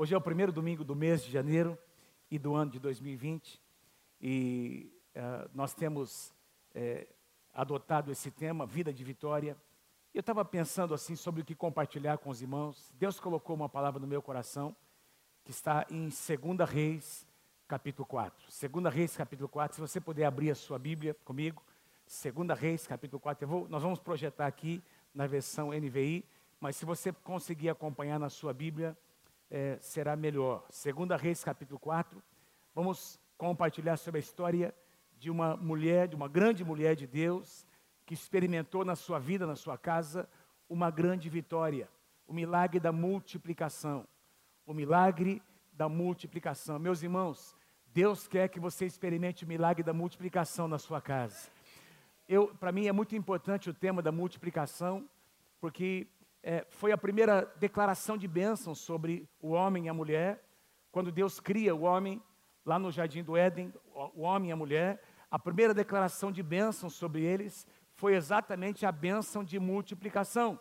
Hoje é o primeiro domingo do mês de janeiro e do ano de 2020 e uh, nós temos é, adotado esse tema, Vida de Vitória. Eu estava pensando assim sobre o que compartilhar com os irmãos. Deus colocou uma palavra no meu coração que está em 2 Reis, capítulo 4. 2 Reis, capítulo 4. Se você puder abrir a sua Bíblia comigo, 2 Reis, capítulo 4. Vou, nós vamos projetar aqui na versão NVI, mas se você conseguir acompanhar na sua Bíblia, é, será melhor. 2 Reis, capítulo 4. Vamos compartilhar sobre a história de uma mulher, de uma grande mulher de Deus, que experimentou na sua vida, na sua casa, uma grande vitória, o milagre da multiplicação. O milagre da multiplicação. Meus irmãos, Deus quer que você experimente o milagre da multiplicação na sua casa. Para mim é muito importante o tema da multiplicação, porque é, foi a primeira declaração de bênção sobre o homem e a mulher, quando Deus cria o homem lá no jardim do Éden, o homem e a mulher, a primeira declaração de bênção sobre eles foi exatamente a bênção de multiplicação.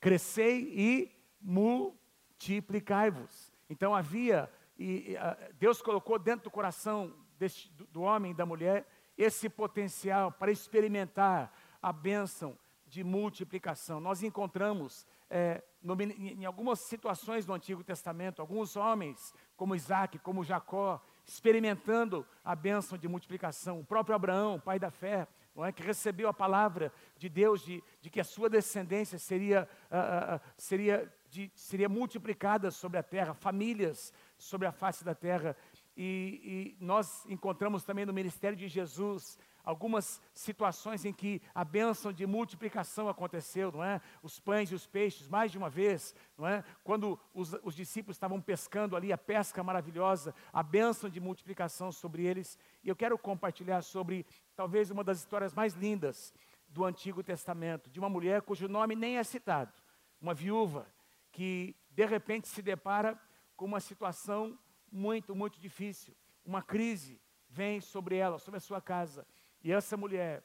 Crescei e multiplicai-vos. Então havia, e, Deus colocou dentro do coração desse, do, do homem e da mulher esse potencial para experimentar a bênção de multiplicação. Nós encontramos é, no, em algumas situações do Antigo Testamento, alguns homens, como Isaac, como Jacó, experimentando a bênção de multiplicação. O próprio Abraão, pai da fé, é, que recebeu a palavra de Deus de, de que a sua descendência seria, uh, uh, seria, de, seria multiplicada sobre a terra, famílias sobre a face da terra. E, e nós encontramos também no ministério de Jesus algumas situações em que a bênção de multiplicação aconteceu, não é? Os pães e os peixes, mais de uma vez, não é? Quando os, os discípulos estavam pescando ali a pesca maravilhosa, a bênção de multiplicação sobre eles. E eu quero compartilhar sobre talvez uma das histórias mais lindas do Antigo Testamento, de uma mulher cujo nome nem é citado, uma viúva que de repente se depara com uma situação muito, muito difícil, uma crise vem sobre ela, sobre a sua casa. E essa mulher,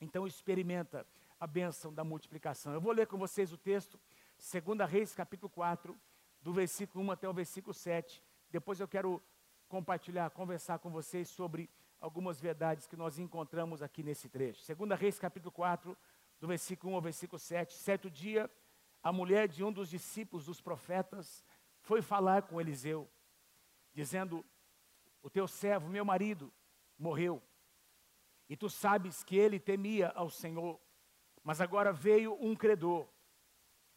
então, experimenta a bênção da multiplicação. Eu vou ler com vocês o texto, 2 Reis, capítulo 4, do versículo 1 até o versículo 7. Depois eu quero compartilhar, conversar com vocês sobre algumas verdades que nós encontramos aqui nesse trecho. 2 Reis, capítulo 4, do versículo 1 ao versículo 7. Certo dia, a mulher de um dos discípulos dos profetas foi falar com Eliseu, dizendo: O teu servo, meu marido, morreu e tu sabes que ele temia ao Senhor. Mas agora veio um credor,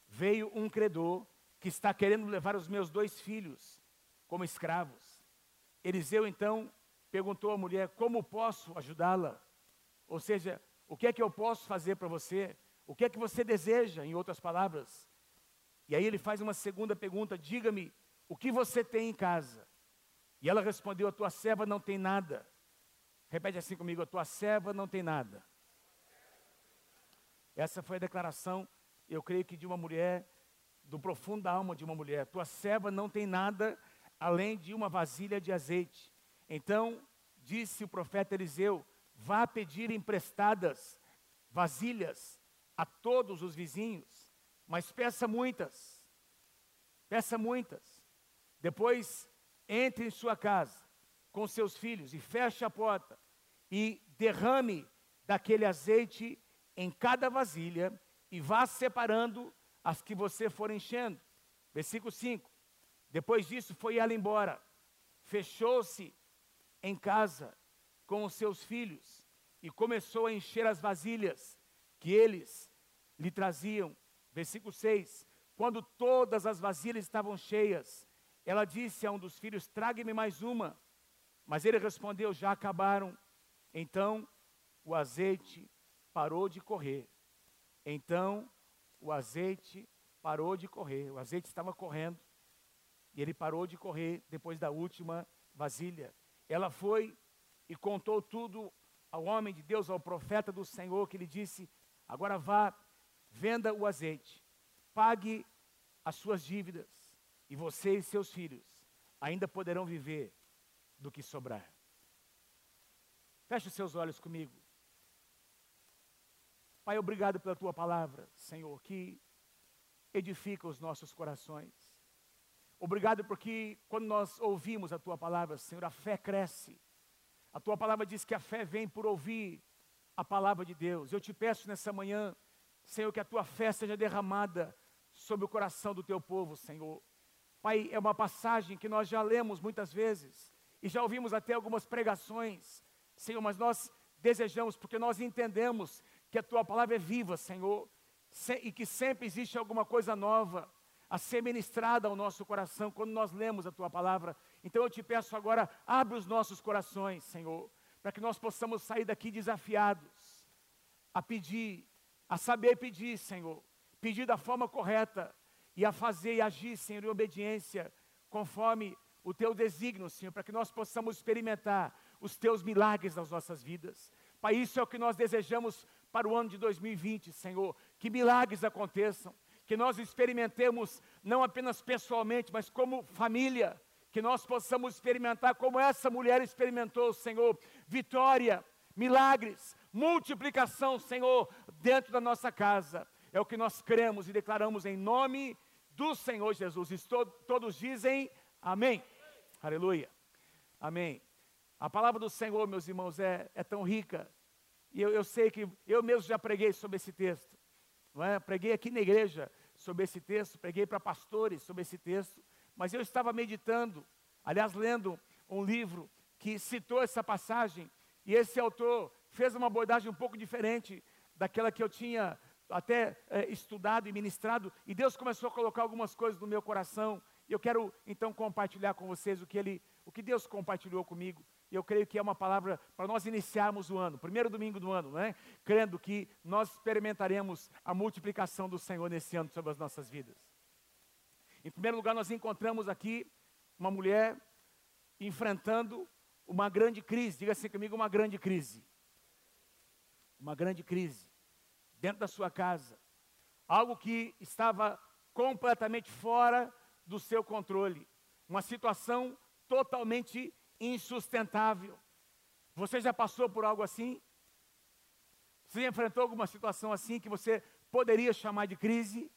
veio um credor que está querendo levar os meus dois filhos como escravos. Eliseu então perguntou à mulher: Como posso ajudá-la? Ou seja, o que é que eu posso fazer para você? O que é que você deseja, em outras palavras? E aí ele faz uma segunda pergunta: Diga-me, o que você tem em casa? E ela respondeu: A tua serva não tem nada Repete assim comigo: a tua serva não tem nada. Essa foi a declaração, eu creio que de uma mulher, do profundo da alma de uma mulher. Tua serva não tem nada além de uma vasilha de azeite. Então, disse o profeta Eliseu: vá pedir emprestadas vasilhas a todos os vizinhos, mas peça muitas. Peça muitas. Depois, entre em sua casa com seus filhos e feche a porta e derrame daquele azeite em cada vasilha e vá separando as que você for enchendo. Versículo 5. Depois disso foi ela embora, fechou-se em casa com os seus filhos e começou a encher as vasilhas que eles lhe traziam. Versículo 6. Quando todas as vasilhas estavam cheias, ela disse a um dos filhos: Trague-me mais uma. Mas ele respondeu: Já acabaram. Então o azeite parou de correr. Então o azeite parou de correr. O azeite estava correndo e ele parou de correr depois da última vasilha. Ela foi e contou tudo ao homem de Deus, ao profeta do Senhor, que lhe disse: Agora vá, venda o azeite, pague as suas dívidas, e você e seus filhos ainda poderão viver do que sobrar. Feche os seus olhos comigo. Pai, obrigado pela tua palavra, Senhor, que edifica os nossos corações. Obrigado porque quando nós ouvimos a tua palavra, Senhor, a fé cresce. A tua palavra diz que a fé vem por ouvir a palavra de Deus. Eu te peço nessa manhã, Senhor, que a tua fé seja derramada sobre o coração do teu povo, Senhor. Pai, é uma passagem que nós já lemos muitas vezes e já ouvimos até algumas pregações, Senhor, mas nós desejamos, porque nós entendemos que a tua palavra é viva, Senhor, e que sempre existe alguma coisa nova a ser ministrada ao nosso coração quando nós lemos a tua palavra. Então eu te peço agora, abre os nossos corações, Senhor, para que nós possamos sair daqui desafiados a pedir, a saber pedir, Senhor, pedir da forma correta e a fazer e agir, Senhor, em obediência, conforme o teu desígnio, Senhor, para que nós possamos experimentar os teus milagres nas nossas vidas. Pai, isso é o que nós desejamos para o ano de 2020, Senhor, que milagres aconteçam, que nós experimentemos não apenas pessoalmente, mas como família, que nós possamos experimentar como essa mulher experimentou, Senhor, vitória, milagres, multiplicação, Senhor, dentro da nossa casa. É o que nós cremos e declaramos em nome do Senhor Jesus. E todos dizem amém. Aleluia. Amém. A palavra do Senhor, meus irmãos, é, é tão rica. E eu, eu sei que eu mesmo já preguei sobre esse texto. Não é? Preguei aqui na igreja sobre esse texto, preguei para pastores sobre esse texto, mas eu estava meditando, aliás, lendo um livro que citou essa passagem, e esse autor fez uma abordagem um pouco diferente daquela que eu tinha até é, estudado e ministrado, e Deus começou a colocar algumas coisas no meu coração, e eu quero então compartilhar com vocês o que, ele, o que Deus compartilhou comigo e eu creio que é uma palavra para nós iniciarmos o ano, primeiro domingo do ano, né? crendo que nós experimentaremos a multiplicação do Senhor nesse ano sobre as nossas vidas. Em primeiro lugar, nós encontramos aqui uma mulher enfrentando uma grande crise, diga assim comigo, uma grande crise. Uma grande crise dentro da sua casa. Algo que estava completamente fora do seu controle. Uma situação totalmente insustentável. Você já passou por algo assim? Você enfrentou alguma situação assim que você poderia chamar de crise?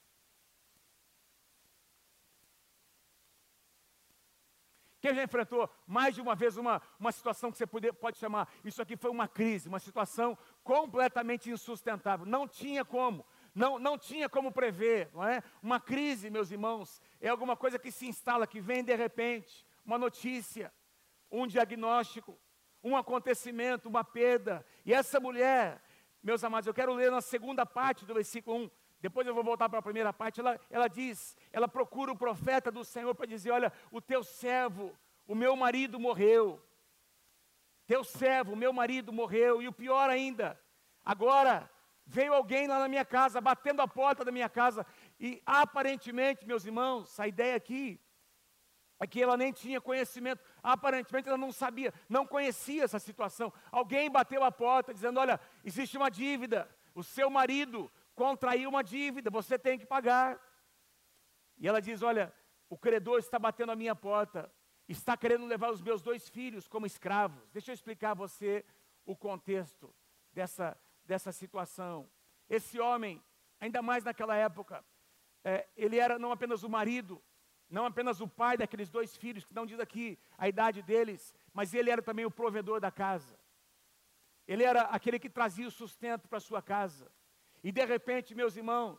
Quem já enfrentou mais de uma vez uma, uma situação que você pode, pode chamar, isso aqui foi uma crise, uma situação completamente insustentável. Não tinha como, não, não tinha como prever, não é? Uma crise, meus irmãos, é alguma coisa que se instala, que vem de repente, uma notícia, um diagnóstico, um acontecimento, uma perda. E essa mulher, meus amados, eu quero ler na segunda parte do versículo 1. Depois eu vou voltar para a primeira parte. Ela, ela diz, ela procura o profeta do Senhor para dizer: Olha, o teu servo, o meu marido morreu. Teu servo, o meu marido morreu. E o pior ainda, agora veio alguém lá na minha casa, batendo a porta da minha casa. E aparentemente, meus irmãos, a ideia aqui é que ela nem tinha conhecimento, aparentemente ela não sabia, não conhecia essa situação. Alguém bateu a porta dizendo: Olha, existe uma dívida, o seu marido contraiu uma dívida, você tem que pagar. E ela diz: Olha, o credor está batendo a minha porta, está querendo levar os meus dois filhos como escravos. Deixa eu explicar a você o contexto dessa, dessa situação. Esse homem, ainda mais naquela época, é, ele era não apenas o marido, não apenas o pai daqueles dois filhos, que não diz aqui a idade deles, mas ele era também o provedor da casa. Ele era aquele que trazia o sustento para sua casa. E de repente, meus irmãos,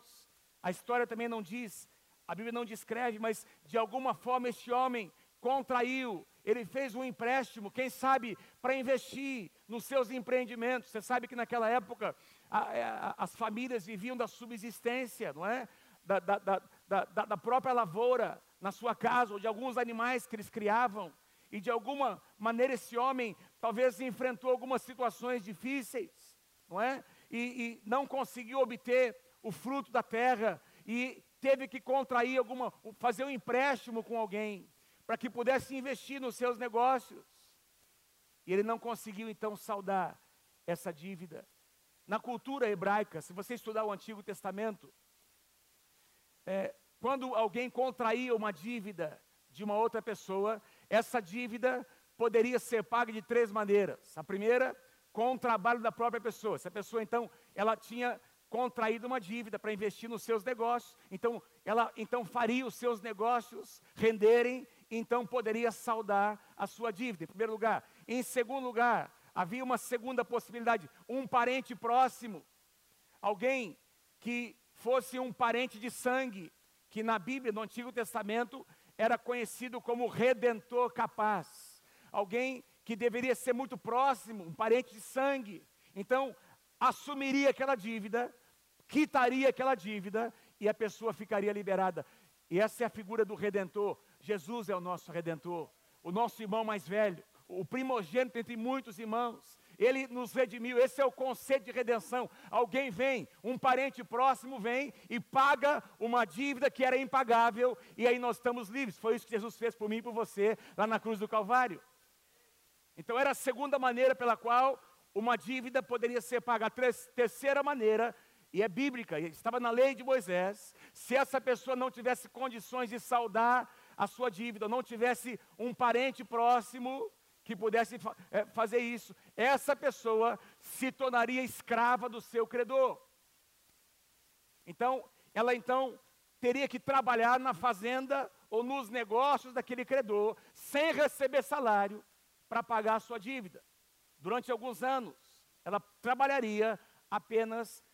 a história também não diz, a Bíblia não descreve, mas de alguma forma este homem contraiu, ele fez um empréstimo, quem sabe, para investir nos seus empreendimentos. Você sabe que naquela época a, a, as famílias viviam da subsistência, não é? Da, da, da, da própria lavoura, na sua casa, ou de alguns animais que eles criavam, e de alguma maneira esse homem talvez enfrentou algumas situações difíceis, não é? E, e não conseguiu obter o fruto da terra, e teve que contrair alguma, fazer um empréstimo com alguém, para que pudesse investir nos seus negócios. E ele não conseguiu então saldar essa dívida. Na cultura hebraica, se você estudar o Antigo Testamento, é, quando alguém contraía uma dívida de uma outra pessoa, essa dívida poderia ser paga de três maneiras. A primeira, com o trabalho da própria pessoa. Se a pessoa, então, ela tinha contraído uma dívida para investir nos seus negócios, então ela então faria os seus negócios renderem, então poderia saldar a sua dívida, em primeiro lugar. Em segundo lugar, havia uma segunda possibilidade: um parente próximo, alguém que fosse um parente de sangue, que na Bíblia, no Antigo Testamento, era conhecido como redentor capaz, alguém que deveria ser muito próximo, um parente de sangue. Então, assumiria aquela dívida, quitaria aquela dívida e a pessoa ficaria liberada. E essa é a figura do redentor. Jesus é o nosso redentor, o nosso irmão mais velho, o primogênito entre muitos irmãos. Ele nos redimiu, esse é o conceito de redenção. Alguém vem, um parente próximo vem e paga uma dívida que era impagável, e aí nós estamos livres. Foi isso que Jesus fez por mim e por você lá na cruz do Calvário. Então era a segunda maneira pela qual uma dívida poderia ser paga. A terceira maneira, e é bíblica, estava na lei de Moisés, se essa pessoa não tivesse condições de saldar a sua dívida, não tivesse um parente próximo que pudesse é, fazer isso, essa pessoa se tornaria escrava do seu credor. Então, ela então teria que trabalhar na fazenda ou nos negócios daquele credor, sem receber salário, para pagar a sua dívida. Durante alguns anos, ela trabalharia apenas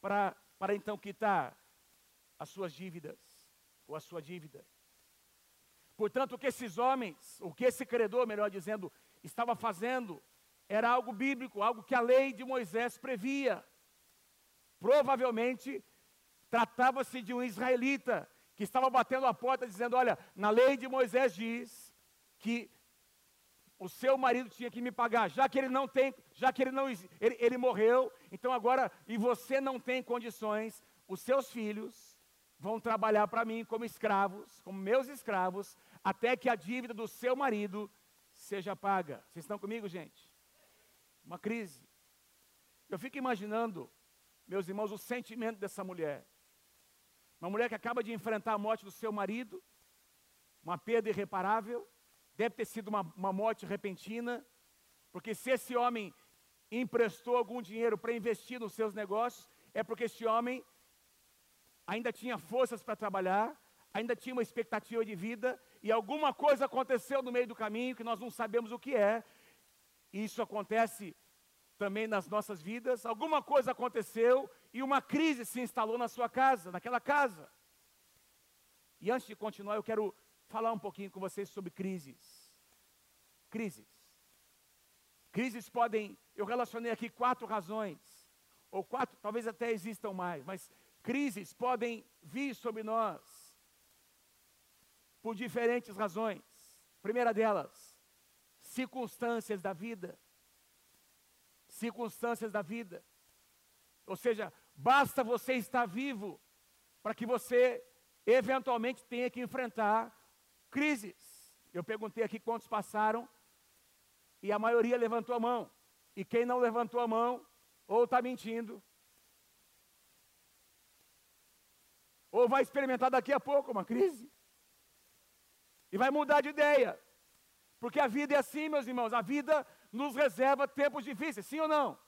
para, para então quitar as suas dívidas, ou a sua dívida. Portanto, o que esses homens, o que esse credor, melhor dizendo, estava fazendo, era algo bíblico, algo que a lei de Moisés previa. Provavelmente, tratava-se de um israelita que estava batendo a porta dizendo: Olha, na lei de Moisés diz que o seu marido tinha que me pagar, já que ele não tem, já que ele não ele, ele morreu, então agora e você não tem condições, os seus filhos vão trabalhar para mim como escravos, como meus escravos, até que a dívida do seu marido seja paga. Vocês estão comigo, gente? Uma crise. Eu fico imaginando, meus irmãos, o sentimento dessa mulher. Uma mulher que acaba de enfrentar a morte do seu marido, uma perda irreparável, deve ter sido uma, uma morte repentina, porque se esse homem emprestou algum dinheiro para investir nos seus negócios, é porque esse homem ainda tinha forças para trabalhar, ainda tinha uma expectativa de vida, e alguma coisa aconteceu no meio do caminho que nós não sabemos o que é, e isso acontece também nas nossas vidas. Alguma coisa aconteceu e uma crise se instalou na sua casa, naquela casa. E antes de continuar, eu quero falar um pouquinho com vocês sobre crises. Crises. Crises podem, eu relacionei aqui quatro razões, ou quatro, talvez até existam mais, mas crises podem vir sobre nós por diferentes razões. Primeira delas, circunstâncias da vida. Circunstâncias da vida. Ou seja, basta você estar vivo para que você eventualmente tenha que enfrentar crises. Eu perguntei aqui quantos passaram e a maioria levantou a mão. E quem não levantou a mão, ou está mentindo, ou vai experimentar daqui a pouco uma crise, e vai mudar de ideia. Porque a vida é assim, meus irmãos, a vida nos reserva tempos difíceis, sim ou não?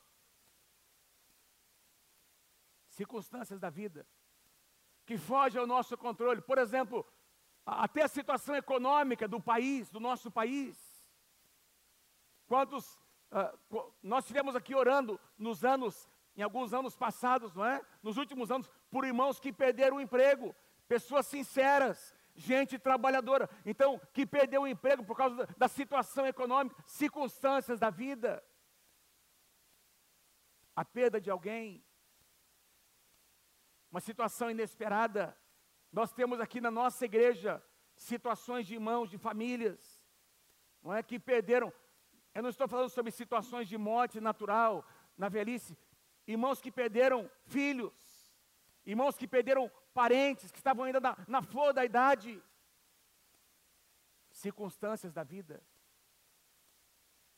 Circunstâncias da vida que fogem ao nosso controle. Por exemplo, até a situação econômica do país, do nosso país. Quantos uh, nós estivemos aqui orando nos anos, em alguns anos passados, não é? Nos últimos anos, por irmãos que perderam o emprego, pessoas sinceras, gente trabalhadora, então que perdeu o emprego por causa da, situação econômica, circunstâncias da vida. A perda de alguém, uma situação inesperada, nós temos aqui na nossa igreja situações de irmãos, de famílias, não é que perderam. Eu não estou falando sobre situações de morte natural, na velhice. Irmãos que perderam filhos, irmãos que perderam parentes, que estavam ainda na, na flor da idade. Circunstâncias da vida.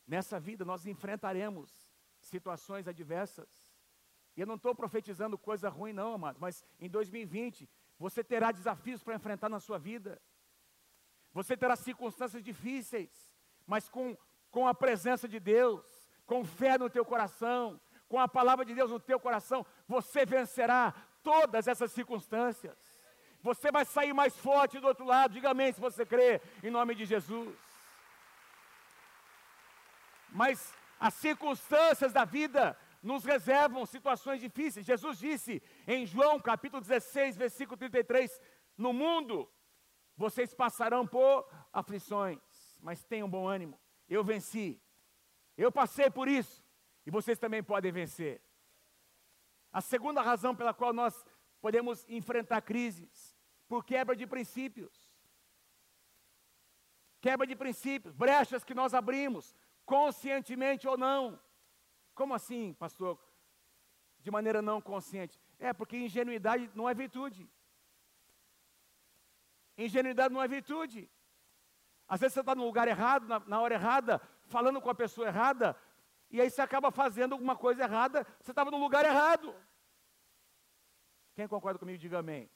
Nessa vida nós enfrentaremos situações adversas. E eu não estou profetizando coisa ruim, não, amados, mas em 2020 você terá desafios para enfrentar na sua vida. Você terá circunstâncias difíceis, mas com, com a presença de Deus, com fé no teu coração, com a palavra de Deus no teu coração, você vencerá todas essas circunstâncias. você vai sair mais forte do outro lado. Diga amém se você crê, em nome de Jesus. Mas as circunstâncias da vida nos reservam situações difíceis. Jesus disse em João capítulo 16, versículo 33: No mundo vocês passarão por aflições, mas tenham bom ânimo. Eu venci. Eu passei por isso e vocês também podem vencer. A segunda razão pela qual nós podemos enfrentar crises, por quebra de princípios. Quebra de princípios, brechas que nós abrimos, conscientemente ou não. Como assim, pastor? De maneira não consciente. É, porque ingenuidade não é virtude. Ingenuidade não é virtude. Às vezes você está no lugar errado, na, na, hora errada, falando com a pessoa errada, e aí você acaba fazendo alguma coisa errada, você estava no lugar errado. Quem concorda comigo, diga amém.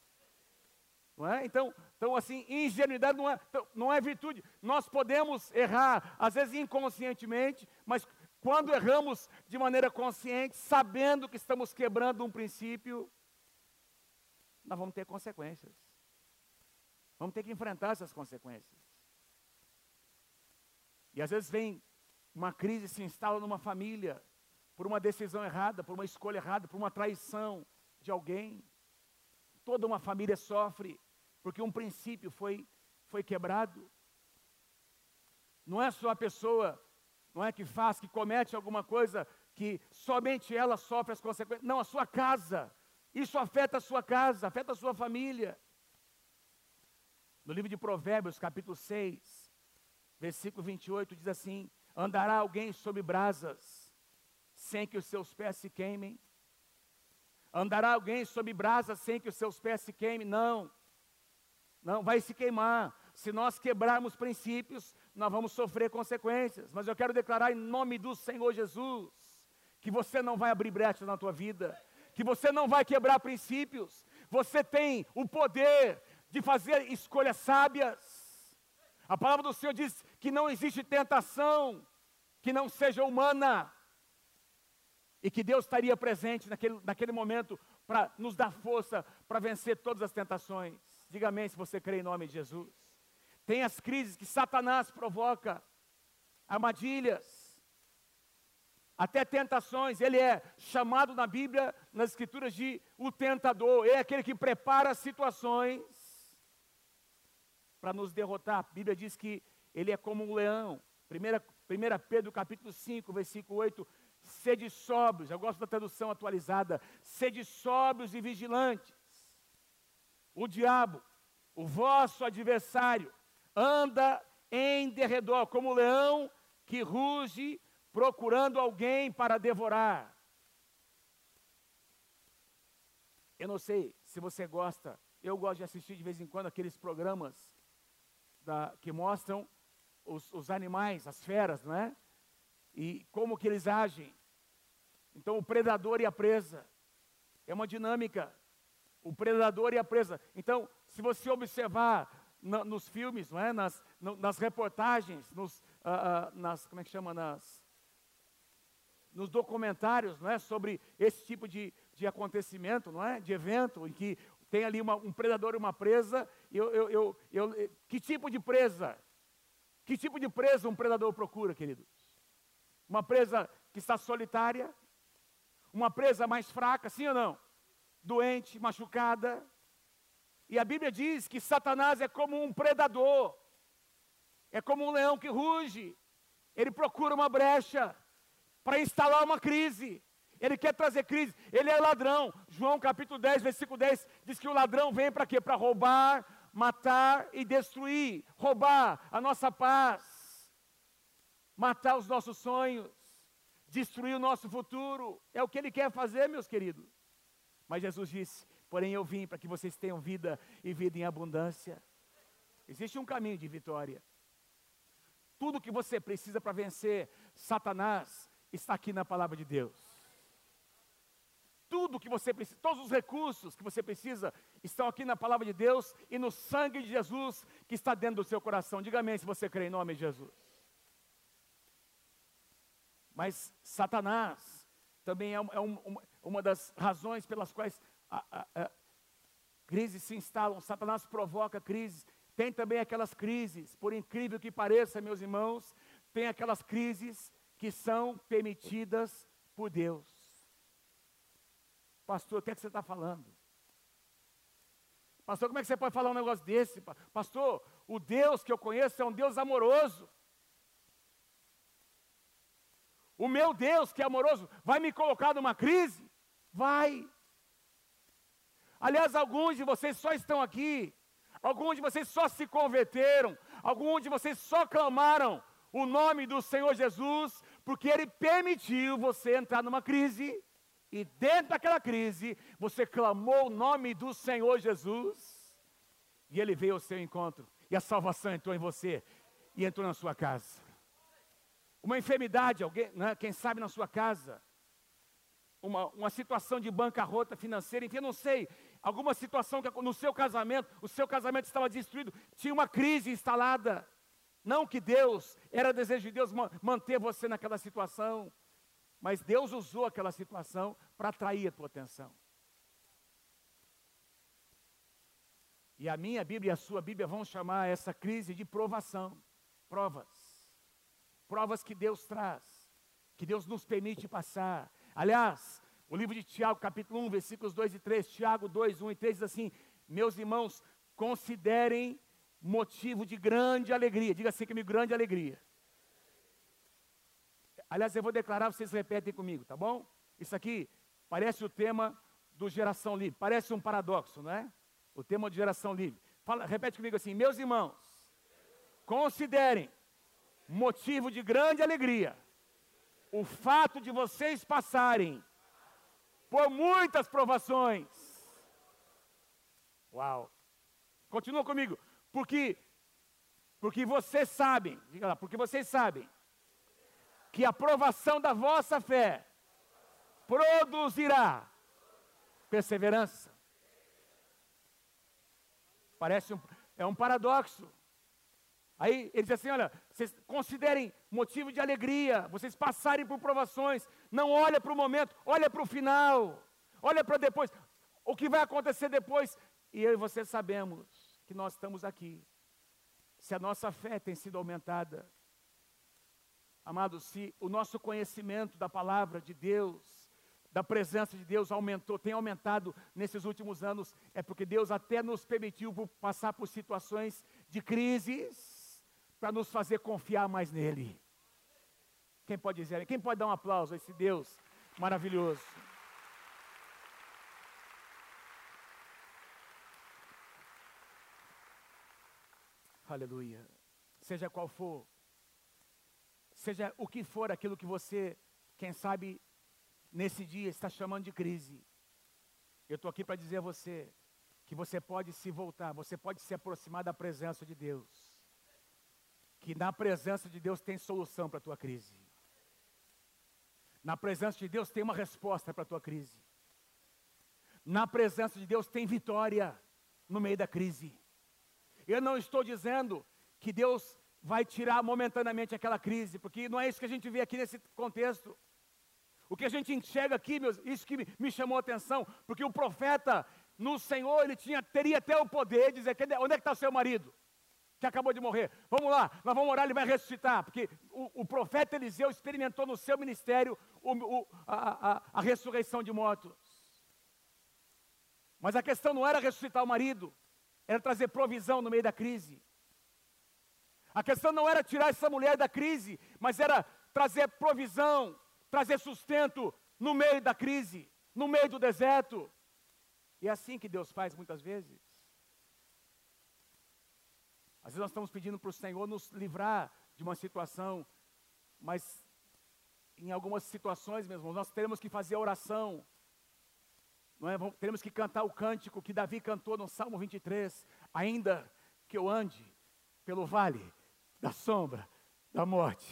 Não é? Então, então, assim, ingenuidade não é, então, não é virtude. Nós podemos errar, às vezes inconscientemente, mas quando erramos de maneira consciente, sabendo que estamos quebrando um princípio, nós vamos ter consequências. Vamos ter que enfrentar essas consequências. E às vezes vem uma crise se instala numa família por uma decisão errada, por uma escolha errada, por uma traição de alguém. Toda uma família sofre porque um princípio foi, foi quebrado. Não é só a pessoa, não é que faz, que comete alguma coisa que somente ela sofre as consequências. Não, a sua casa. Isso afeta a sua casa, afeta a sua família. No livro de Provérbios, capítulo 6, versículo 28, diz assim: Andará alguém sobre brasas, sem que os seus pés se queimem? Andará alguém sobre brasas sem que os seus pés se queimem? Não. Não, vai se queimar. Se nós quebrarmos princípios, nós vamos sofrer consequências. Mas eu quero declarar em nome do Senhor Jesus que você não vai abrir brechas na tua vida, que você não vai quebrar princípios. Você tem o poder de fazer escolhas sábias. A palavra do Senhor diz que não existe tentação que não seja humana. E que Deus estaria presente naquele, naquele momento para nos dar força para vencer todas as tentações. Diga amém se você crê em nome de Jesus. Tem as crises que Satanás provoca, armadilhas, até tentações. Ele é chamado na Bíblia, nas Escrituras, de o tentador. Ele é aquele que prepara situações para nos derrotar. A Bíblia diz que ele é como um leão. 1 Pedro capítulo 5, versículo 8, sede sóbrios, eu gosto da tradução atualizada, sede sóbrios e vigilantes. O diabo, o vosso adversário, anda em derredor, como leão que ruge, procurando alguém para devorar. Eu não sei se você gosta, eu gosto de assistir de vez em quando aqueles programas da, que mostram os, os animais, as feras, não é? E como que eles agem. Então, o predador e a presa. É uma dinâmica. O predador e a presa. Então, se você observar na, nos filmes, não é? nas, no, nas reportagens, nos, uh, uh, nas, como é que chama? Nas, nos documentários, não é? Sobre esse tipo de, de acontecimento, não é? De evento, em que tem ali uma, um predador e uma presa. Eu, eu, eu, eu, que tipo de presa? Que tipo de presa um predador procura, queridos? Uma presa que está solitária? Uma presa mais fraca, sim ou não? Doente, machucada. E a Bíblia diz que Satanás é como um predador, é como um leão que ruge. Ele procura uma brecha para instalar uma crise. Ele quer trazer crise. Ele é ladrão. João capítulo 10, versículo 10 diz que o ladrão vem para quê? Para roubar, matar e destruir, roubar a nossa paz, matar os nossos sonhos, destruir o nosso futuro. É o que ele quer fazer, meus queridos. Mas Jesus disse: Porém, eu vim para que vocês tenham vida e vida em abundância. Existe um caminho de vitória. Tudo que você precisa para vencer Satanás está aqui na palavra de Deus. Tudo que você precisa, todos os recursos que você precisa estão aqui na palavra de Deus e no sangue de Jesus que está dentro do seu coração. Diga amém se você crê em nome de Jesus. Mas Satanás também é, é um, uma, das razões pelas quais a, a, a, Crises se instalam, Satanás provoca crises. Tem também aquelas crises, por incrível que pareça, meus irmãos, tem aquelas crises que são permitidas por Deus. Pastor, o que, é que você está falando? Pastor, como é que você pode falar um negócio desse? Pastor, o Deus que eu conheço é um Deus amoroso. O meu Deus, que é amoroso, vai me colocar numa crise? Vai. Aliás, alguns de vocês só estão aqui, alguns de vocês só se converteram, alguns de vocês só clamaram o nome do Senhor Jesus, porque Ele permitiu você entrar numa crise, e dentro daquela crise, você clamou o nome do Senhor Jesus, e Ele veio ao seu encontro, e a salvação entrou em você, e entrou na sua casa. Uma enfermidade, alguém, né, quem sabe na sua casa, uma, uma situação de bancarrota financeira, enfim, eu não sei, alguma situação que no seu casamento, o seu casamento estava destruído, tinha uma crise instalada. Não que Deus, era desejo de Deus manter você naquela situação, mas Deus usou aquela situação para atrair a tua atenção. E a minha Bíblia e a sua Bíblia vão chamar essa crise de provação, provas. Provas que Deus traz, que Deus nos permite passar. Aliás, o livro de Tiago, capítulo 1, versículos 2 e 3, Tiago 2, 1 e 3 diz assim: Meus irmãos, considerem motivo de grande alegria. Diga assim comigo, grande alegria. Aliás, eu vou declarar, vocês repetem comigo, tá bom? Isso aqui parece o tema do Geração Livre. Parece um paradoxo, não é? O tema de Geração Livre. Fala, repete comigo assim: Meus irmãos, considerem motivo de grande alegria o fato de vocês passarem por muitas provações. Uau! Continua comigo. Porque porque vocês sabem, diga lá, porque vocês sabem que a provação da vossa fé produzirá perseverança. Parece um, é um paradoxo. Aí ele diz assim: olha, vocês considerem motivo de alegria, vocês passarem por provações, não olha para o momento, olha para o final, olha para depois, o que vai acontecer depois. E eu e você sabemos que nós estamos aqui. Se a nossa fé tem sido aumentada, amados, se o nosso conhecimento da palavra de Deus, da presença de Deus aumentou, tem aumentado nesses últimos anos, é porque Deus até nos permitiu passar por situações de crises para nos fazer confiar mais nele. Quem pode dizer? Quem pode dar um aplauso a esse Deus maravilhoso? Aleluia. Seja qual for, seja o que for aquilo que você, quem sabe, nesse dia está chamando de crise. Eu estou aqui para dizer a você que você pode se voltar, você pode se aproximar da presença de Deus que na presença de Deus tem solução para a tua crise. Na presença de Deus tem uma resposta para a tua crise. Na presença de Deus tem vitória no meio da crise. Eu não estou dizendo que Deus vai tirar momentaneamente aquela crise, porque não é isso que a gente vê aqui nesse contexto. O que a gente enxerga aqui, meus, isso que me chamou a atenção, porque o profeta no Senhor, ele tinha, teria até o poder de dizer, onde é que está o seu marido? que acabou de morrer. Vamos lá, nós vamos orar, ele vai ressuscitar. Porque o, o profeta Eliseu experimentou no seu ministério o, o, a, a, a ressurreição de mortos. Mas a questão não era ressuscitar o marido, era trazer provisão no meio da crise. A questão não era tirar essa mulher da crise, mas era trazer provisão, trazer sustento no meio da crise, no meio do deserto. E é assim que Deus faz muitas vezes. Às vezes nós estamos pedindo para o Senhor nos livrar de uma situação, mas em algumas situações, mesmo, nós teremos que fazer oração, não é? teremos que cantar o cântico que Davi cantou no Salmo 23, ainda que eu ande pelo vale da sombra da morte,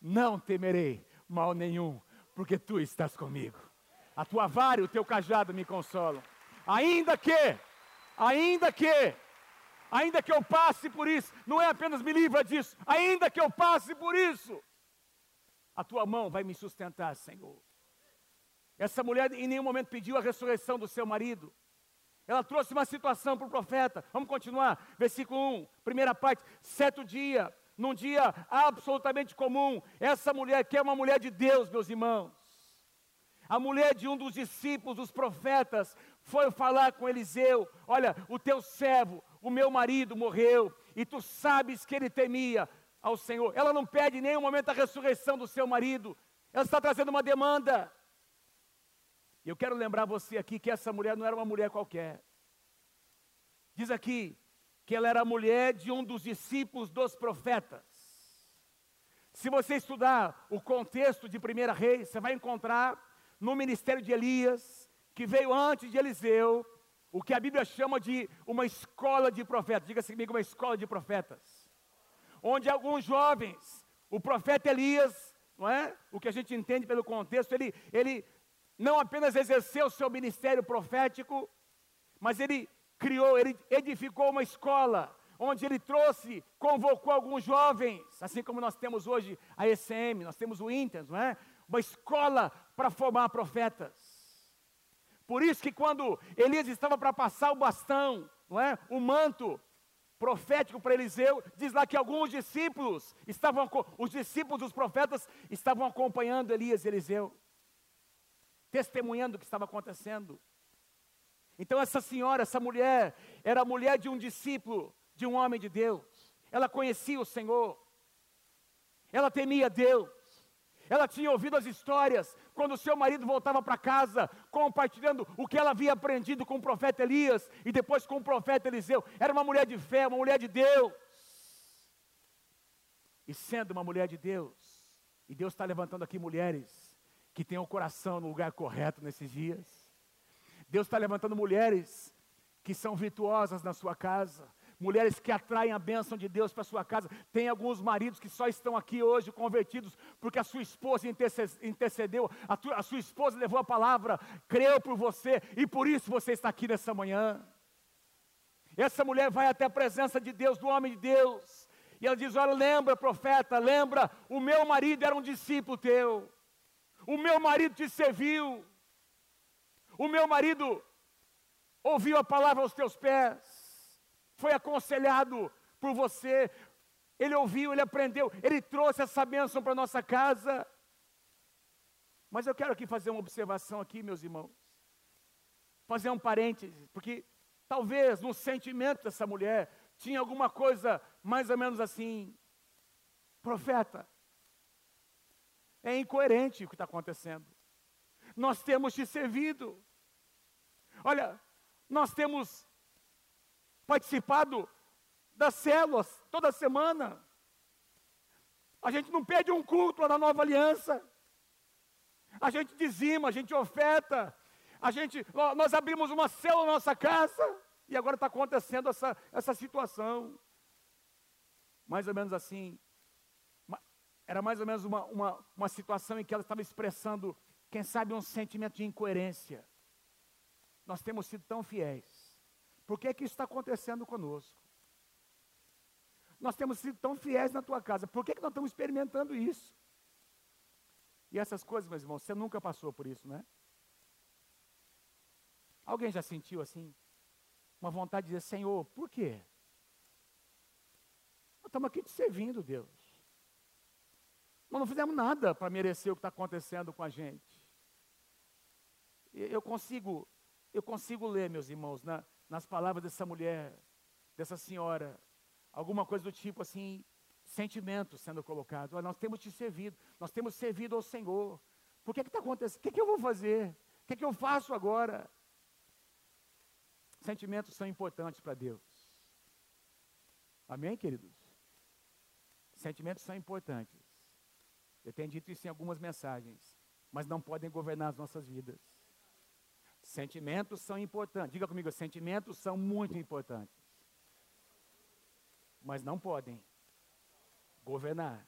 não temerei mal nenhum, porque tu estás comigo. A tua vara e o teu cajado me consolam. Ainda que, ainda que ainda que eu passe por isso, não é apenas me livra disso, ainda que eu passe por isso, a tua mão vai me sustentar, Senhor. Essa mulher em nenhum momento pediu a ressurreição do seu marido, Ela trouxe uma situação para o profeta. Vamos continuar. Versículo 1, primeira parte. Certo dia, num dia absolutamente comum, essa mulher, que é uma mulher de Deus, meus irmãos, a mulher de um dos discípulos, dos profetas, foi falar com Eliseu: Olha, o teu servo, o meu marido morreu, e tu sabes que ele temia ao Senhor. Ela não pede em nenhum momento a ressurreição do seu marido, ela está trazendo uma demanda. E eu quero lembrar você aqui que essa mulher não era uma mulher qualquer. Diz aqui que ela era a mulher de um dos discípulos dos profetas. Se você estudar o contexto de Primeira Reis, você vai encontrar no ministério de Elias, que veio antes de Eliseu, o que a Bíblia chama de uma escola de profetas. Diga-se comigo, uma escola de profetas. Onde alguns jovens, o profeta Elias, não é? O que a gente entende pelo contexto, ele, ele não apenas exerceu seu ministério profético, mas ele criou, ele edificou uma escola, onde ele trouxe, convocou alguns jovens, assim como nós temos hoje a ECM, nós temos o Inter, não é? Uma escola para formar profetas. Por isso que quando Elias estava para passar o bastão, não é? O manto profético para Eliseu, diz lá que alguns discípulos estavam, os discípulos dos profetas estavam acompanhando Elias e Eliseu testemunhando o que estava acontecendo. Então, essa senhora, essa mulher, era a mulher de um discípulo, de um homem de Deus. Ela conhecia o Senhor, ela temia Deus, ela tinha ouvido as histórias quando seu marido voltava para casa, compartilhando o que ela havia aprendido com o profeta Elias e depois com o profeta Eliseu. Era uma mulher de fé, uma mulher de Deus. E sendo uma mulher de Deus, e Deus está levantando aqui mulheres que tenham o coração no lugar correto nesses dias. Deus está levantando mulheres que são virtuosas na sua casa, mulheres que atraem a bênção de Deus para sua casa. Tem alguns maridos que só estão aqui hoje convertidos porque a sua esposa intercedeu, a, tu, a sua esposa levou a palavra, creu por você e por isso você está aqui nessa manhã. Essa mulher vai até a presença de Deus, do homem de Deus, e ela diz: Olha, lembra, profeta, lembra, o meu marido era um discípulo teu. O meu marido te serviu. O meu marido ouviu a palavra aos teus pés. Foi aconselhado por você. Ele ouviu, ele aprendeu, ele trouxe essa bênção para nossa casa. Mas eu quero aqui fazer uma observação aqui, meus irmãos. Fazer um parêntese, porque talvez no sentimento dessa mulher tinha alguma coisa mais ou menos assim. Profeta, é incoerente o que está acontecendo. Nós temos te servido. Olha, nós temos participado das células toda semana. A gente não pede um culto lá na nova aliança. A gente dizima, a gente oferta. A gente, nós abrimos uma célula na nossa casa. E agora está acontecendo essa, essa situação. Mais ou menos assim. Era mais ou menos uma, uma, uma situação em que ela estava expressando, quem sabe, um sentimento de incoerência. Nós temos sido tão fiéis. Por que, é que isso está acontecendo conosco? Nós temos sido tão fiéis na tua casa. Por que, que nós estamos experimentando isso? E essas coisas, meus irmãos, você nunca passou por isso, né? Alguém já sentiu assim? Uma vontade de dizer, Senhor, por quê? Nós estamos aqui te servindo, Deus. Nós não fizemos nada para merecer o que está acontecendo com a gente. Eu consigo, eu consigo ler, meus irmãos, na, nas palavras dessa mulher, dessa senhora, alguma coisa do tipo assim, sentimento sendo colocado. Olha, nós temos te servido, nós temos servido ao Senhor. Por que está acontecendo? O que, que eu vou fazer? O que, que eu faço agora? Sentimentos são importantes para Deus. Amém, queridos? Sentimentos são importantes. Eu tenho dito isso em algumas mensagens, mas não podem governar as nossas vidas. Sentimentos são importantes. Diga comigo, sentimentos são muito importantes. Mas não podem governar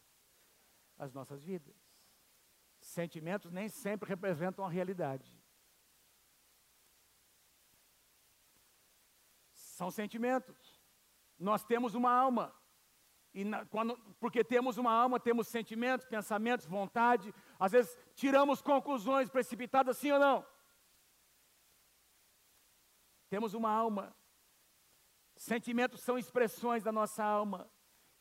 as nossas vidas. Sentimentos nem sempre representam a realidade. São sentimentos. Nós temos uma alma. E na, quando, porque temos uma alma, temos sentimentos, pensamentos, vontade, às vezes tiramos conclusões precipitadas, sim ou não? Temos uma alma. Sentimentos são expressões da nossa alma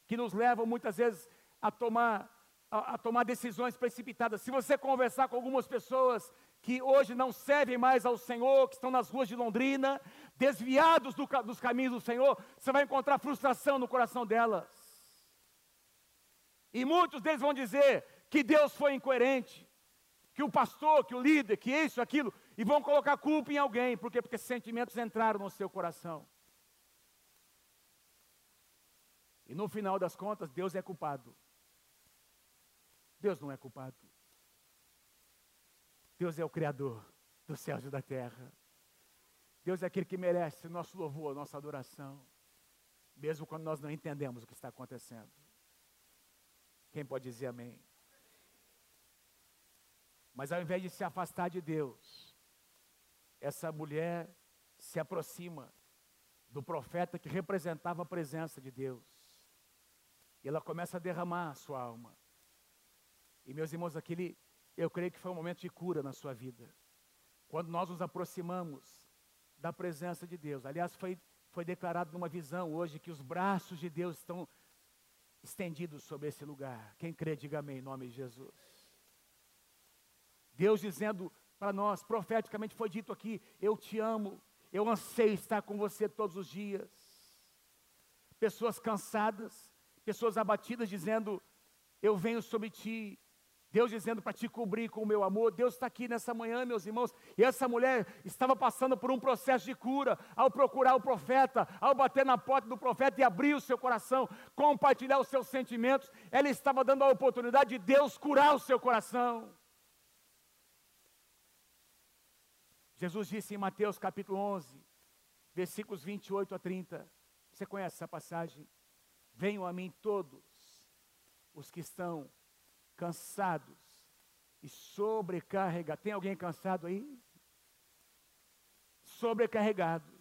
que nos levam muitas vezes a tomar a, a, tomar decisões precipitadas. Se você conversar com algumas pessoas que hoje não servem mais ao Senhor, que estão nas ruas de Londrina, desviados do, dos caminhos do Senhor, você vai encontrar frustração no coração delas. E muitos deles vão dizer que Deus foi incoerente, que o pastor, que o líder, que isso, aquilo, e vão colocar culpa em alguém, por quê? Porque sentimentos entraram no seu coração. E no final das contas, Deus é culpado. Deus não é culpado. Deus é o Criador dos céus e da terra. Deus é aquele que merece nosso louvor, nossa adoração, mesmo quando nós não entendemos o que está acontecendo. Quem pode dizer amém? Mas ao invés de se afastar de Deus, essa mulher se aproxima do profeta que representava a presença de Deus. E ela começa a derramar a sua alma. E meus irmãos, aquele, eu creio que foi um momento de cura na sua vida. Quando nós nos aproximamos da presença de Deus. Aliás, foi, foi declarado numa visão hoje que os braços de Deus estão estendidos sobre esse lugar. Quem crê, diga amém, em nome de Jesus. Deus dizendo para nós, profeticamente foi dito aqui: Eu te amo, eu anseio estar com você todos os dias. Pessoas cansadas, pessoas abatidas, dizendo: Eu venho sobre ti, Deus dizendo para te cobrir com o meu amor. Deus está aqui nessa manhã, meus irmãos. E essa mulher estava passando por um processo de cura ao procurar o profeta, ao bater na porta do profeta e abrir o seu coração, compartilhar os seus sentimentos. Ela estava dando a oportunidade de Deus curar o seu coração. Jesus disse em Mateus capítulo 11, versículos 28 a 30. Você conhece essa passagem? Venham a mim todos os que estão cansados e sobrecarregados. Tem alguém cansado aí? Sobrecarregados.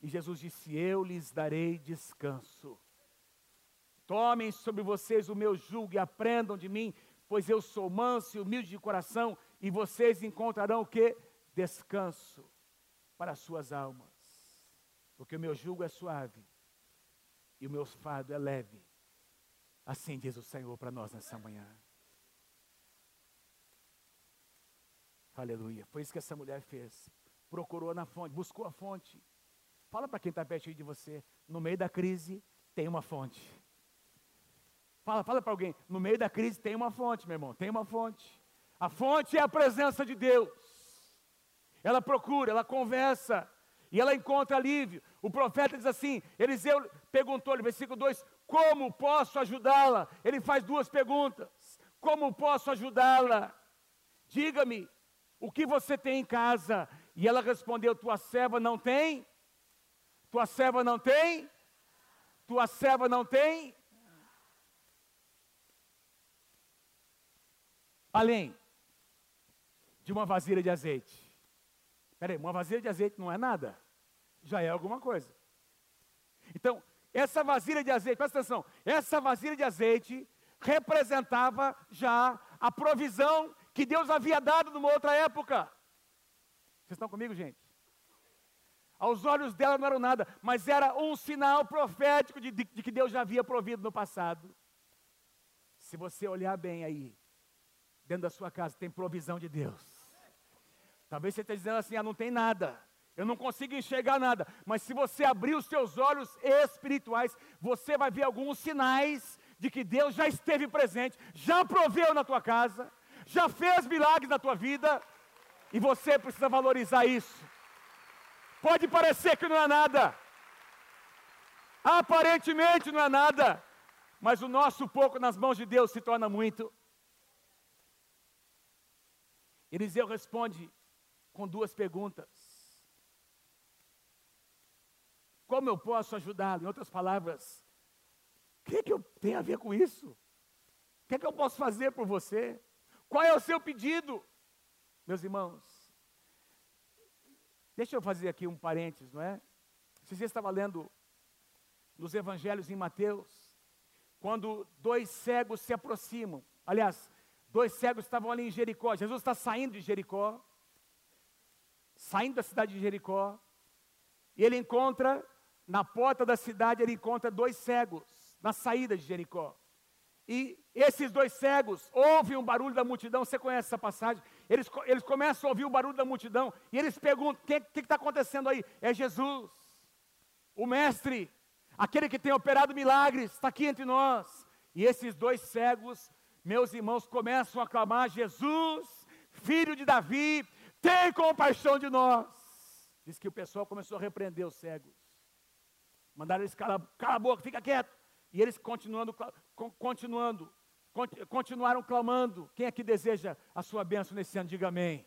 E Jesus disse: Eu lhes darei descanso. Tomem sobre vocês o meu jugo e aprendam de mim, pois eu sou manso e humilde de coração, e vocês encontrarão o que? Descanso para as suas almas. Porque o meu jugo é suave e o meu fardo é leve. Assim diz o Senhor para nós nessa manhã. Aleluia. Foi isso que essa mulher fez. Procurou na fonte, buscou a fonte. Fala para quem está perto de você. No meio da crise, tem uma fonte. Fala, fala para alguém. No meio da crise, tem uma fonte, meu irmão. Tem uma fonte. A fonte é a presença de Deus. Ela procura, ela conversa. E ela encontra alívio. O profeta diz assim: Eliseu perguntou-lhe, versículo 2: como posso ajudá-la? Ele faz duas perguntas. Como posso ajudá-la? Diga-me, o que você tem em casa? E ela respondeu: Tua serva não tem? Tua serva não tem? Tua serva não tem? Além de uma vasilha de azeite. Peraí, uma vasilha de azeite não é nada? Já é alguma coisa. Então, essa vasilha de azeite, presta atenção, essa vasilha de azeite representava já a provisão que Deus havia dado numa outra época. Vocês estão comigo, gente? Aos olhos dela não era nada, mas era um sinal profético de, de, de que Deus já havia provido no passado. Se você olhar bem aí, dentro da sua casa tem provisão de Deus. Talvez você esteja dizendo assim: ah, não tem nada eu não consigo enxergar nada. Mas se você abrir os seus olhos espirituais, você vai ver alguns sinais de que Deus já esteve presente, já proveu na tua casa, já fez milagres na tua vida, e você precisa valorizar isso. Pode parecer que não é nada, aparentemente não é nada, mas o nosso pouco nas mãos de Deus se torna muito. Eliseu responde com duas perguntas. Como eu posso ajudá-lo? Em outras palavras, o que, é que eu tenho a ver com isso? O que, é que eu posso fazer por você? Qual é o seu pedido? Meus irmãos, deixa eu fazer aqui um parênteses, não é? Você estava lendo nos evangelhos em Mateus, quando dois cegos se aproximam. Aliás, dois cegos estavam ali em Jericó. Jesus está saindo de Jericó, saindo da cidade de Jericó, E ele encontra, na porta da cidade, ele encontra dois cegos, na saída de Jericó. E esses dois cegos ouvem um barulho da multidão, você conhece essa passagem? Eles, eles começam a ouvir o barulho da multidão e eles perguntam: o que está acontecendo aí? É Jesus, o Mestre, aquele que tem operado milagres, está aqui entre nós. E esses dois cegos, meus irmãos, começam a clamar: Jesus, filho de Davi, tem compaixão de nós. Diz que o pessoal começou a repreender os cegos. Mandaram eles calar, cala a boca, fica quieto. E eles continuando, continuando, continuaram clamando. Quem é que deseja a sua bênção nesse ano? Diga amém.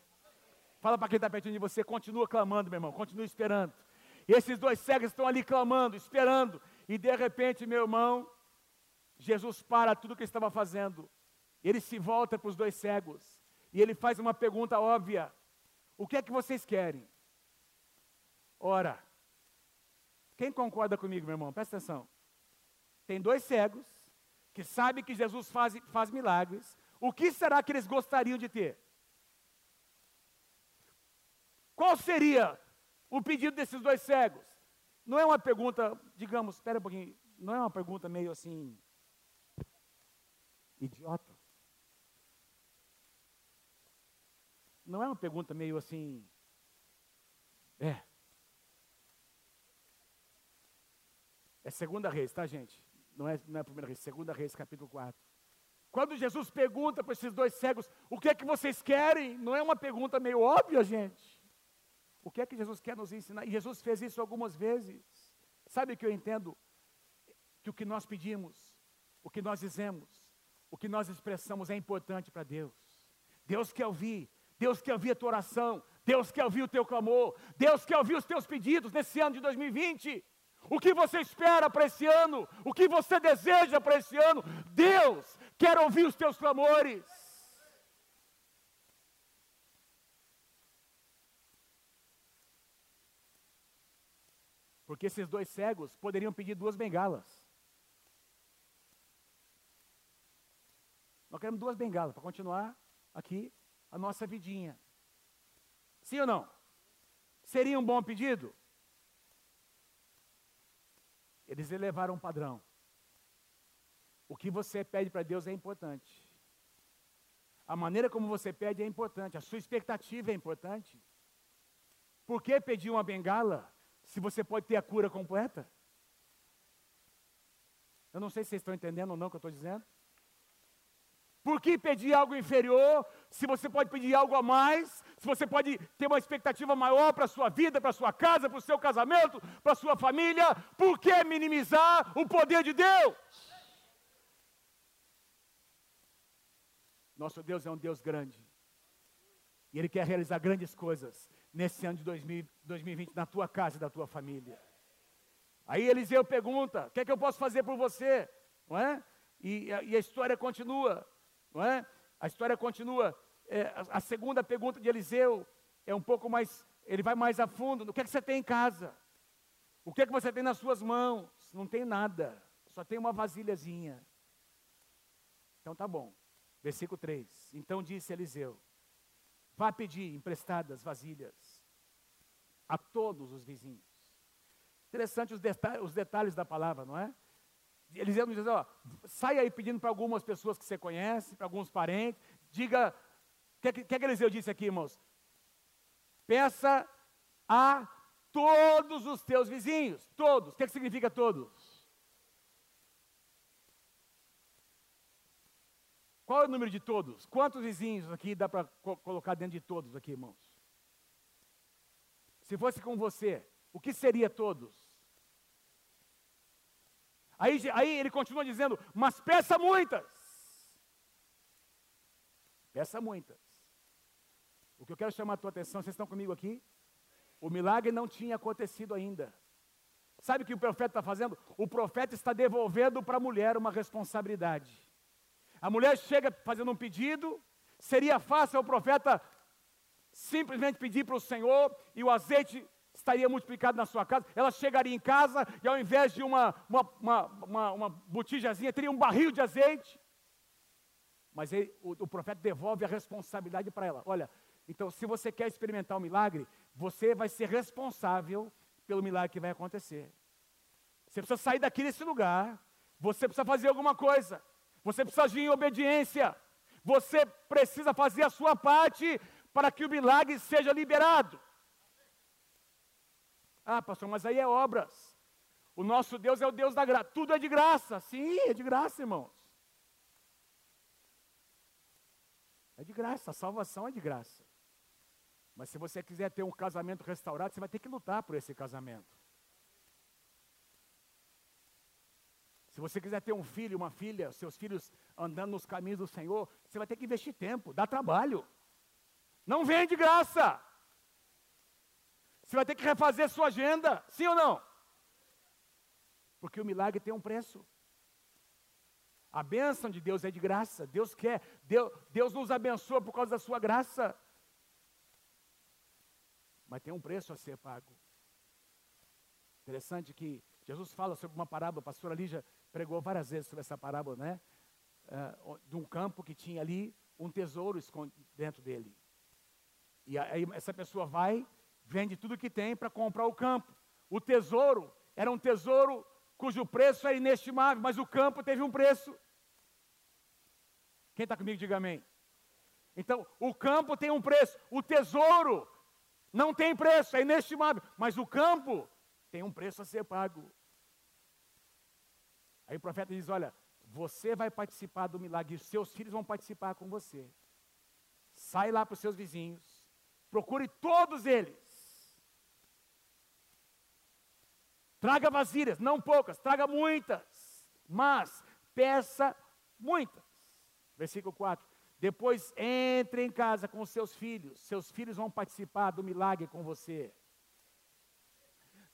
Fala para quem está pertinho de você, continua clamando, meu irmão, continua esperando. E esses dois cegos estão ali clamando, esperando. E de repente, meu irmão, Jesus para tudo que estava fazendo. Ele se volta para os dois cegos. E ele faz uma pergunta óbvia: O que é que vocês querem? Ora, quem concorda comigo, meu irmão? Presta atenção. Tem dois cegos que sabem que Jesus faz, faz milagres. O que será que eles gostariam de ter? Qual seria o pedido desses dois cegos? Não é uma pergunta, digamos, espera um pouquinho, não é uma pergunta meio assim, idiota. Não é uma pergunta meio assim, é. É segunda reis, tá, gente? Não é, não é a primeira reis, segunda reis, capítulo 4. Quando Jesus pergunta para esses dois cegos, o que é que vocês querem? Não é uma pergunta meio óbvia, gente. O que é que Jesus quer nos ensinar? E Jesus fez isso algumas vezes. Sabe o que eu entendo? Que o que nós pedimos, o que nós dizemos, o que nós expressamos é importante para Deus. Deus quer ouvir, Deus quer ouvir a tua oração, Deus quer ouvir o teu clamor, Deus quer ouvir os teus pedidos nesse ano de 2020. O que você espera para esse ano? O que você deseja para esse ano? Deus quer ouvir os teus clamores. Porque esses dois cegos poderiam pedir duas bengalas. Nós queremos duas bengalas para continuar aqui a nossa vidinha. Sim ou não? Seria um bom pedido? Eles elevaram um padrão. O que você pede para Deus é importante. A maneira como você pede é importante. A sua expectativa é importante. Por que pedir uma bengala se você pode ter a cura completa? Eu não sei se vocês estão entendendo ou não o que eu estou dizendo. Por que pedir algo inferior se você pode pedir algo a mais? Se você pode ter uma expectativa maior para a sua vida, para a sua casa, para o seu casamento, para a sua família? Por que minimizar o poder de Deus? Nosso Deus é um Deus grande. E Ele quer realizar grandes coisas nesse ano de 2020 na tua casa e da tua família. Aí Eliseu pergunta: o que é que eu posso fazer por você? Não é? E, e a história continua, não é? A história continua. É, a, segunda pergunta de Eliseu é um pouco mais, ele vai mais a fundo. O que é que você tem em casa? O que é que você tem nas suas mãos? Não tem nada, só tem uma vasilhazinha. Então tá bom. Versículo 3. Então disse Eliseu: Vá pedir emprestadas vasilhas a todos os vizinhos. Interessante os, detalhes, os detalhes da palavra, não é? Eliseu nos diz, ó, sai aí pedindo para algumas pessoas que você conhece, para alguns parentes, diga, o que, que, que Eliseu disse aqui, irmãos? Peça a todos os teus vizinhos, todos. O que, que significa todos? Qual é o número de todos? Quantos vizinhos aqui dá para co colocar dentro de todos aqui, irmãos? Se fosse com você, o que seria todos? Aí, aí ele continua dizendo, mas peça muitas. Peça muitas. O que eu quero chamar a tua atenção, vocês estão comigo aqui? O milagre não tinha acontecido ainda. Sabe o que o profeta está fazendo? O profeta está devolvendo para a mulher uma responsabilidade. A mulher chega fazendo um pedido, seria fácil o profeta simplesmente pedir para o Senhor e o azeite estaria multiplicado na sua casa, ela chegaria em casa e ao invés de uma, uma, uma, uma, uma botijazinha, teria um barril de azeite. Mas ele, o, o profeta devolve a responsabilidade para ela. Olha, então se você quer experimentar o um milagre, você vai ser responsável pelo milagre que vai acontecer. Você precisa sair daqui desse lugar. Você precisa fazer alguma coisa. Você precisa agir em obediência. Você precisa fazer a sua parte para que o milagre seja liberado. Ah, pastor, mas aí é obras. O nosso Deus é o Deus da graça. Tudo é de graça. Sim, é de graça, irmãos. É de graça, a salvação é de graça. Mas se você quiser ter um casamento restaurado, você vai ter que lutar por esse casamento. Se você quiser ter um filho, uma filha, seus filhos andando nos caminhos do Senhor, você vai ter que investir tempo, dá trabalho. Não vem de graça. Você vai ter que refazer sua agenda, sim ou não? Porque o milagre tem um preço. A bênção de Deus é de graça. Deus quer, Deus, Deus nos abençoa por causa da sua graça. Mas tem um preço a ser pago. Interessante que Jesus fala sobre uma parábola, a pastora Lígia pregou várias vezes sobre essa parábola, né? Uh, de um campo que tinha ali um tesouro dentro dele. E aí essa pessoa vai, vende tudo que tem para comprar o campo. O tesouro era um tesouro cujo preço é inestimável, mas o campo teve um preço. Quem está comigo, diga amém. Então, o campo tem um preço, o tesouro não tem preço, é inestimável, mas o campo tem um preço a ser pago. Aí o profeta diz: Olha, você vai participar do milagre, seus filhos vão participar com você. Sai lá para os seus vizinhos, procure todos eles Traga vasilhas, não poucas, traga muitas, mas peça muitas. Versículo 4. Depois entre em casa com seus filhos, seus filhos vão participar do milagre com você.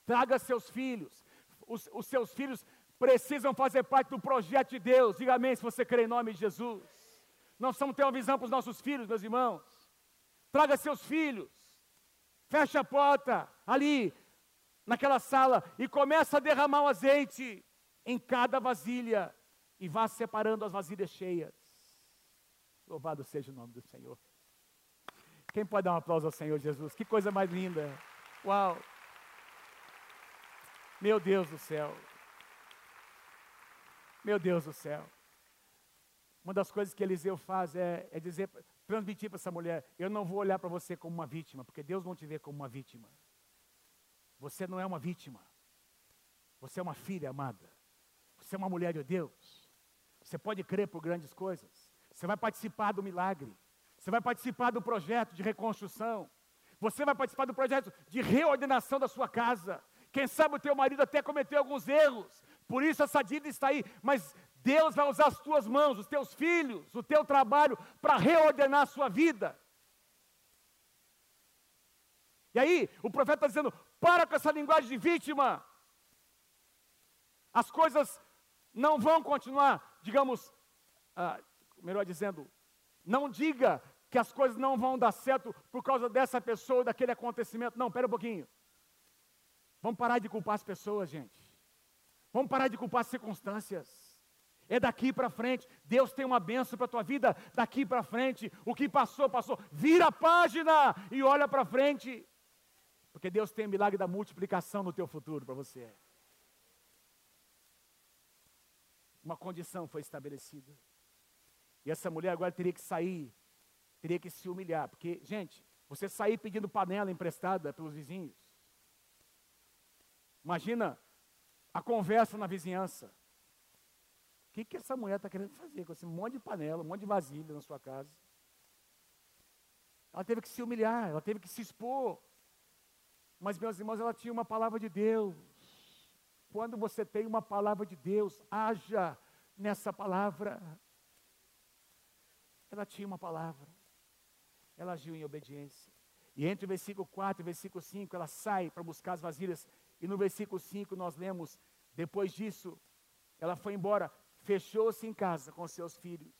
Traga seus filhos, os, os seus filhos precisam fazer parte do projeto de Deus. Diga amém se você crê em nome de Jesus. Nós precisamos ter uma visão para os nossos filhos, meus irmãos. Traga seus filhos. Feche a porta ali naquela sala e começa a derramar o azeite em cada vasilha e vá separando as vasilhas cheias. Louvado seja o nome do Senhor. Quem pode dar um aplauso ao Senhor Jesus? Que coisa mais linda. Uau! Meu Deus do céu. Meu Deus do céu. Uma das coisas que Eliseu faz é, é dizer, transmitir para essa mulher: eu não vou olhar para você como uma vítima, porque Deus não te vê como uma vítima. Você não é uma vítima. Você é uma filha amada. Você é uma mulher de Deus. Você pode crer por grandes coisas. Você vai participar do milagre. Você vai participar do projeto de reconstrução. Você vai participar do projeto de reordenação da sua casa. Quem sabe o teu marido até cometeu alguns erros. Por isso essa dívida está aí. Mas Deus vai usar as tuas mãos, os teus filhos, o teu trabalho para reordenar a sua vida. E aí, o profeta está dizendo: para com essa linguagem de vítima. As coisas não vão continuar, digamos, ah, melhor dizendo, não diga que as coisas não vão dar certo por causa dessa pessoa, daquele acontecimento. Não, espera um pouquinho. Vamos parar de culpar as pessoas, gente. Vamos parar de culpar as circunstâncias. É daqui para frente. Deus tem uma benção para a tua vida daqui para frente. O que passou, passou. Vira a página e olha para frente. Porque Deus tem o milagre da multiplicação no teu futuro para você. Uma condição foi estabelecida. E essa mulher agora teria que sair, teria que se humilhar. Porque, gente, você sair pedindo panela emprestada pelos vizinhos. Imagina a conversa na vizinhança. O que, que essa mulher está querendo fazer com esse monte de panela, um monte de vasilha na sua casa? Ela teve que se humilhar, ela teve que se expor. Mas, meus irmãos, ela tinha uma palavra de Deus. Quando você tem uma palavra de Deus, haja nessa palavra. Ela tinha uma palavra. Ela agiu em obediência. E entre o versículo 4 e o versículo 5, ela sai para buscar as vasilhas. E no versículo 5 nós lemos: depois disso, ela foi embora, fechou-se em casa com seus filhos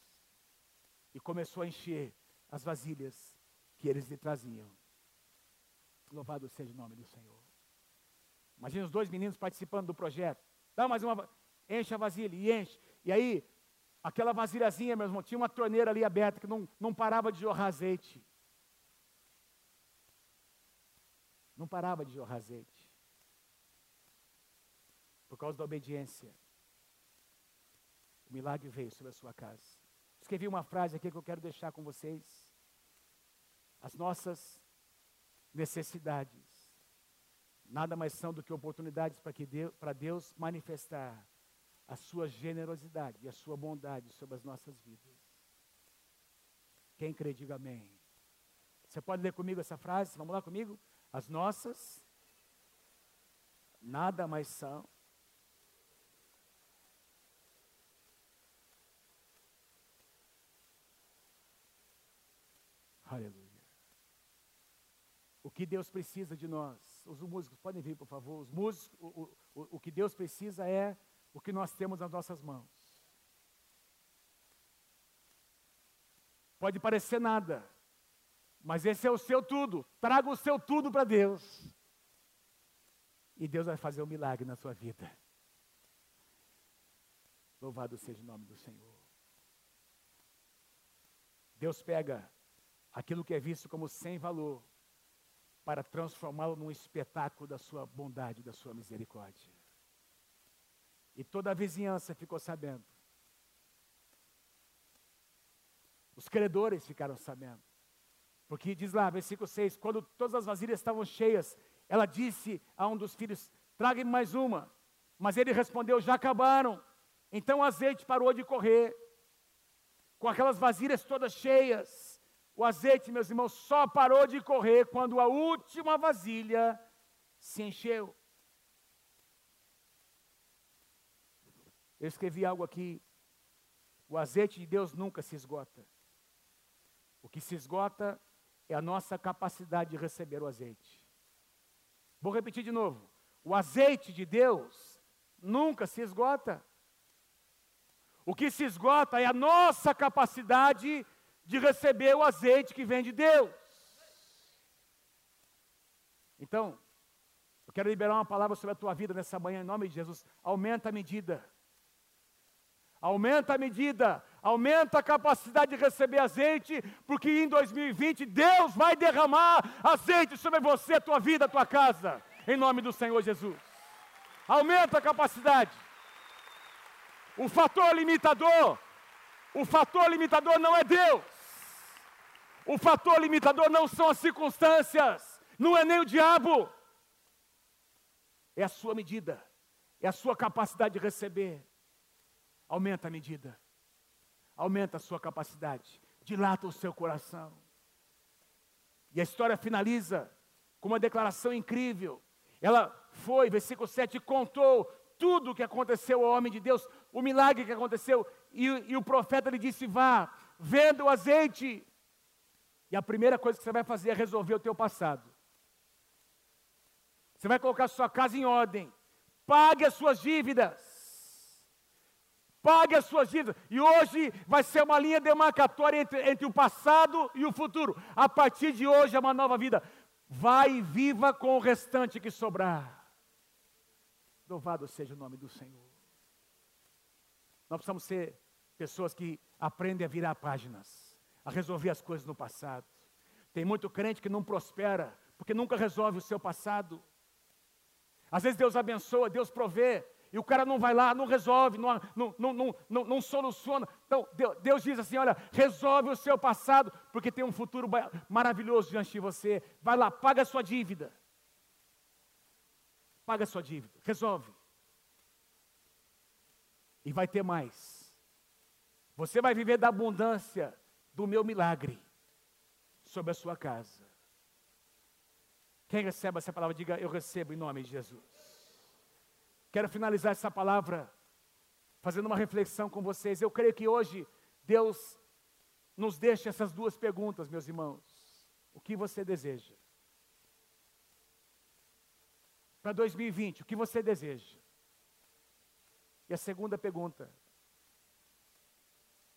e começou a encher as vasilhas que eles lhe traziam. Louvado seja o nome do Senhor. Imagina os dois meninos participando do projeto. Dá mais uma. Enche a vasilha e enche. E aí, aquela vasilhazinha, meu irmão, tinha uma torneira ali aberta que não, não parava de jorrar azeite. Não parava de jorrar azeite. por causa da obediência, o milagre veio sobre a sua casa. Escrevi uma frase aqui que eu quero deixar com vocês. As nossas necessidades nada mais são do que oportunidades para que Deus, para Deus manifestar a sua generosidade e a sua bondade sobre as nossas vidas. Quem crê, diga amém. Você pode ler comigo essa frase? Vamos lá comigo? As nossas nada mais são Aleluia. O que Deus precisa de nós, os músicos podem vir, por favor. Os músicos, o, o, o que Deus precisa é o que nós temos nas nossas mãos. Pode parecer nada, mas esse é o seu tudo. Traga o seu tudo para Deus. E Deus vai fazer um milagre na sua vida. Louvado seja o nome do Senhor. Deus pega aquilo que é visto como sem valor, para transformá-lo num espetáculo da sua bondade, da sua misericórdia. E toda a vizinhança ficou sabendo. Os credores ficaram sabendo. Porque diz lá, versículo 6: quando todas as vasilhas estavam cheias, ela disse a um dos filhos: traga-me mais uma. Mas ele respondeu: já acabaram. Então o azeite parou de correr. Com aquelas vasilhas todas cheias, o azeite, meus irmãos, só parou de correr quando a última vasilha se encheu. Eu escrevi algo aqui. O azeite de Deus nunca se esgota. O que se esgota é a nossa capacidade de receber o azeite. Vou repetir de novo. O azeite de Deus nunca se esgota. O que se esgota é a nossa capacidade de receber o azeite que vem de Deus. Então, eu quero liberar uma palavra sobre a tua vida nessa manhã, em nome de Jesus. Aumenta a medida. Aumenta a medida, aumenta a capacidade de receber azeite, porque em 2020 Deus vai derramar azeite sobre você, a tua vida, a tua casa, em nome do Senhor Jesus. Aumenta a capacidade. O fator limitador, o fator limitador não é Deus. O fator limitador não são as circunstâncias, não é nem o diabo, é a sua medida, é a sua capacidade de receber. Aumenta a medida, aumenta a sua capacidade, dilata o seu coração. E a história finaliza com uma declaração incrível. Ela foi, versículo 7, contou tudo o que aconteceu ao homem de Deus, o milagre que aconteceu, e, e o profeta lhe disse: Vá, venda o azeite e a primeira coisa que você vai fazer é resolver o teu passado. Você vai colocar sua casa em ordem. Pague as suas dívidas. Pague as suas dívidas. E hoje vai ser uma linha demarcatória entre, entre o passado e o futuro. A partir de hoje é uma nova vida. Vai e viva com o restante que sobrar. Louvado seja o nome do Senhor. Nós precisamos ser pessoas que aprendem a virar páginas a resolver as coisas no passado. Tem muito crente que não prospera, porque nunca resolve o seu passado. Às vezes Deus abençoa, Deus provê, e o cara não vai lá, não resolve, não, não, não, não, não soluciona. Então, Deus diz assim: olha, resolve o seu passado, porque tem um futuro maravilhoso diante de você. Vai lá, paga a sua dívida. Paga a sua dívida, resolve. E vai ter mais. Você vai viver da abundância do meu milagre sobre a sua casa. Quem recebe essa palavra, diga: Eu recebo em nome de Jesus. Quero finalizar essa palavra fazendo uma reflexão com vocês. Eu creio que hoje Deus nos deixa essas duas perguntas, meus irmãos. O que você deseja? Para 2020, o que você deseja? E a segunda pergunta: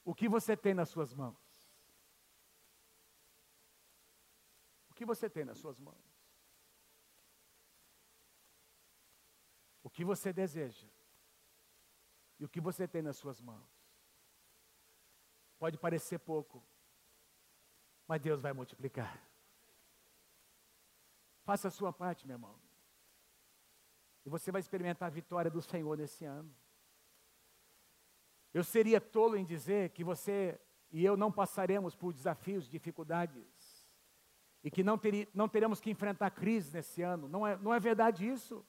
O que você tem nas suas mãos? Que você tem nas suas mãos? O que você deseja? E o que você tem nas suas mãos? Pode parecer pouco, mas Deus vai multiplicar. Faça a sua parte, meu irmão. E você vai experimentar a vitória do Senhor nesse ano. Eu seria tolo em dizer que você e eu não passaremos por desafios, dificuldades, e que não, teri, não teremos que enfrentar crise nesse ano. Não é, não é verdade isso?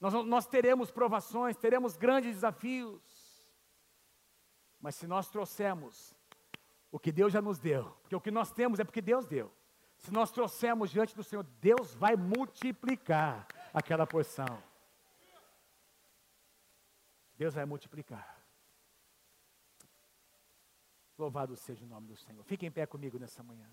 Nós, nós teremos provações, teremos grandes desafios, mas se nós trouxermos o que Deus já nos deu, porque o que nós temos é porque Deus deu. Se nós trouxermos diante do Senhor, Deus vai multiplicar aquela porção. Deus vai multiplicar. Louvado seja o nome do Senhor. Fique em pé comigo nessa manhã.